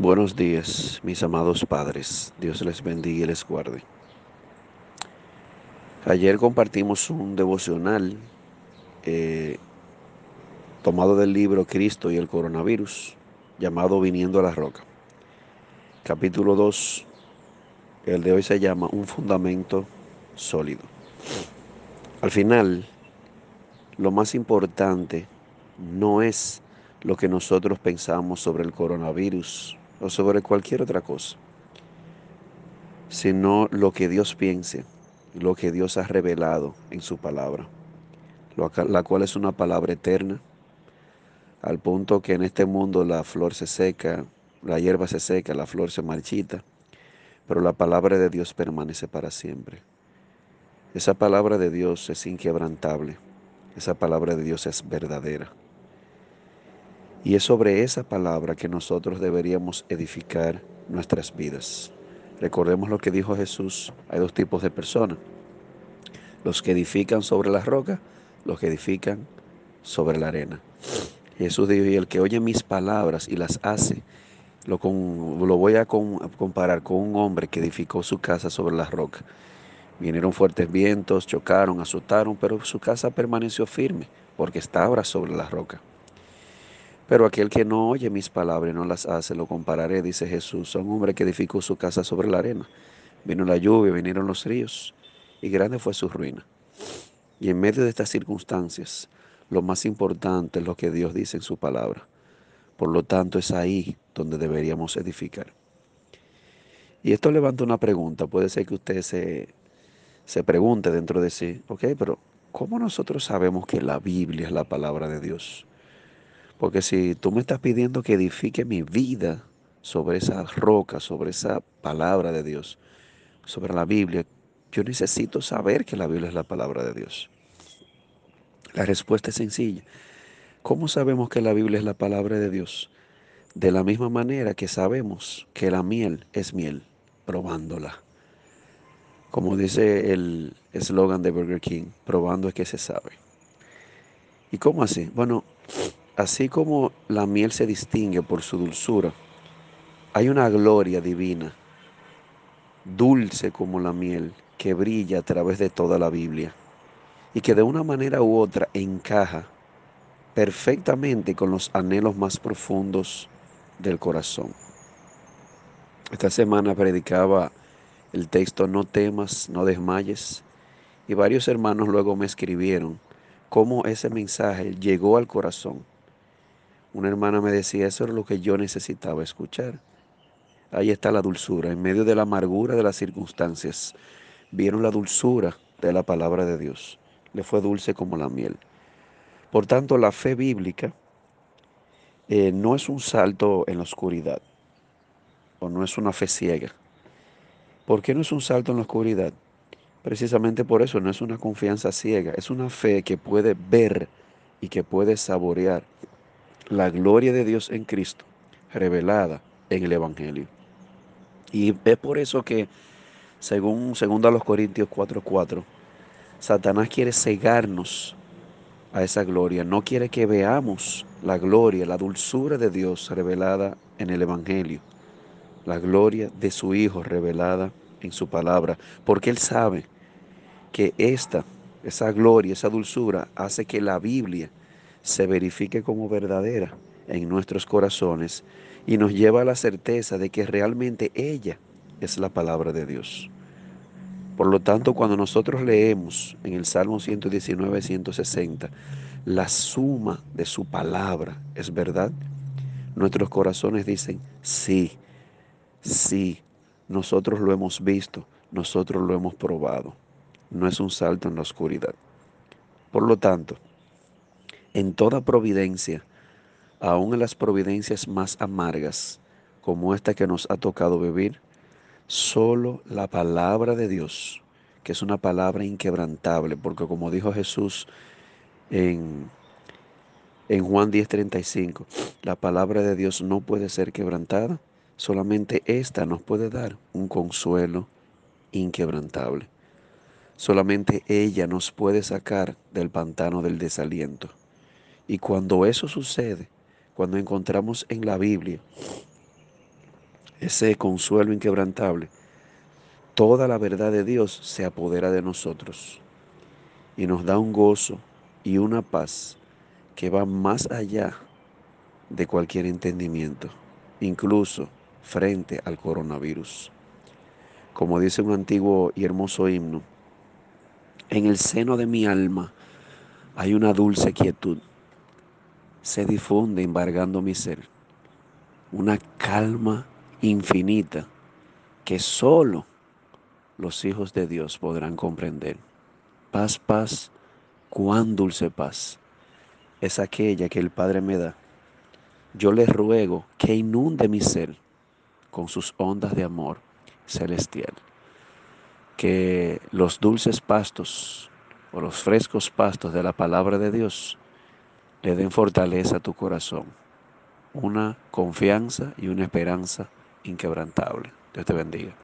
Buenos días, mis amados padres. Dios les bendiga y les guarde. Ayer compartimos un devocional eh, tomado del libro Cristo y el coronavirus, llamado Viniendo a la Roca. Capítulo 2, el de hoy se llama Un fundamento sólido. Al final, lo más importante no es lo que nosotros pensamos sobre el coronavirus o sobre cualquier otra cosa, sino lo que Dios piense, lo que Dios ha revelado en su palabra, la cual es una palabra eterna, al punto que en este mundo la flor se seca, la hierba se seca, la flor se marchita, pero la palabra de Dios permanece para siempre. Esa palabra de Dios es inquebrantable, esa palabra de Dios es verdadera. Y es sobre esa palabra que nosotros deberíamos edificar nuestras vidas. Recordemos lo que dijo Jesús. Hay dos tipos de personas. Los que edifican sobre la roca, los que edifican sobre la arena. Jesús dijo, y el que oye mis palabras y las hace, lo, voy a comparar con un hombre que edificó su casa sobre la roca. Vinieron fuertes vientos, chocaron, azotaron, pero su casa permaneció firme porque estaba sobre la roca. Pero aquel que no oye mis palabras y no las hace, lo compararé, dice Jesús, a un hombre que edificó su casa sobre la arena. Vino la lluvia, vinieron los ríos, y grande fue su ruina. Y en medio de estas circunstancias, lo más importante es lo que Dios dice en su palabra. Por lo tanto, es ahí donde deberíamos edificar. Y esto levanta una pregunta. Puede ser que usted se, se pregunte dentro de sí, ok, pero ¿cómo nosotros sabemos que la Biblia es la palabra de Dios? Porque si tú me estás pidiendo que edifique mi vida sobre esa roca, sobre esa palabra de Dios, sobre la Biblia, yo necesito saber que la Biblia es la palabra de Dios. La respuesta es sencilla. ¿Cómo sabemos que la Biblia es la palabra de Dios? De la misma manera que sabemos que la miel es miel, probándola. Como dice el eslogan de Burger King, probando es que se sabe. ¿Y cómo así? Bueno, Así como la miel se distingue por su dulzura, hay una gloria divina, dulce como la miel, que brilla a través de toda la Biblia y que de una manera u otra encaja perfectamente con los anhelos más profundos del corazón. Esta semana predicaba el texto No temas, no desmayes y varios hermanos luego me escribieron cómo ese mensaje llegó al corazón una hermana me decía, eso era lo que yo necesitaba escuchar. Ahí está la dulzura, en medio de la amargura de las circunstancias. Vieron la dulzura de la palabra de Dios. Le fue dulce como la miel. Por tanto, la fe bíblica eh, no es un salto en la oscuridad o no es una fe ciega. ¿Por qué no es un salto en la oscuridad? Precisamente por eso no es una confianza ciega, es una fe que puede ver y que puede saborear la gloria de Dios en Cristo revelada en el Evangelio. Y es por eso que, según, a los Corintios 4:4, Satanás quiere cegarnos a esa gloria, no quiere que veamos la gloria, la dulzura de Dios revelada en el Evangelio, la gloria de su Hijo revelada en su palabra, porque Él sabe que esta, esa gloria, esa dulzura hace que la Biblia se verifique como verdadera en nuestros corazones y nos lleva a la certeza de que realmente ella es la palabra de Dios. Por lo tanto, cuando nosotros leemos en el Salmo 119, 160, la suma de su palabra es verdad, nuestros corazones dicen, sí, sí, nosotros lo hemos visto, nosotros lo hemos probado. No es un salto en la oscuridad. Por lo tanto, en toda providencia, aun en las providencias más amargas, como esta que nos ha tocado vivir, solo la palabra de Dios, que es una palabra inquebrantable, porque como dijo Jesús en, en Juan 10:35, la palabra de Dios no puede ser quebrantada, solamente esta nos puede dar un consuelo inquebrantable. Solamente ella nos puede sacar del pantano del desaliento. Y cuando eso sucede, cuando encontramos en la Biblia ese consuelo inquebrantable, toda la verdad de Dios se apodera de nosotros y nos da un gozo y una paz que va más allá de cualquier entendimiento, incluso frente al coronavirus. Como dice un antiguo y hermoso himno, en el seno de mi alma hay una dulce quietud. Se difunde embargando mi ser. Una calma infinita que solo los hijos de Dios podrán comprender. Paz, paz, cuán dulce paz es aquella que el Padre me da. Yo le ruego que inunde mi ser con sus ondas de amor celestial. Que los dulces pastos o los frescos pastos de la palabra de Dios le den fortaleza a tu corazón, una confianza y una esperanza inquebrantable. Dios te bendiga.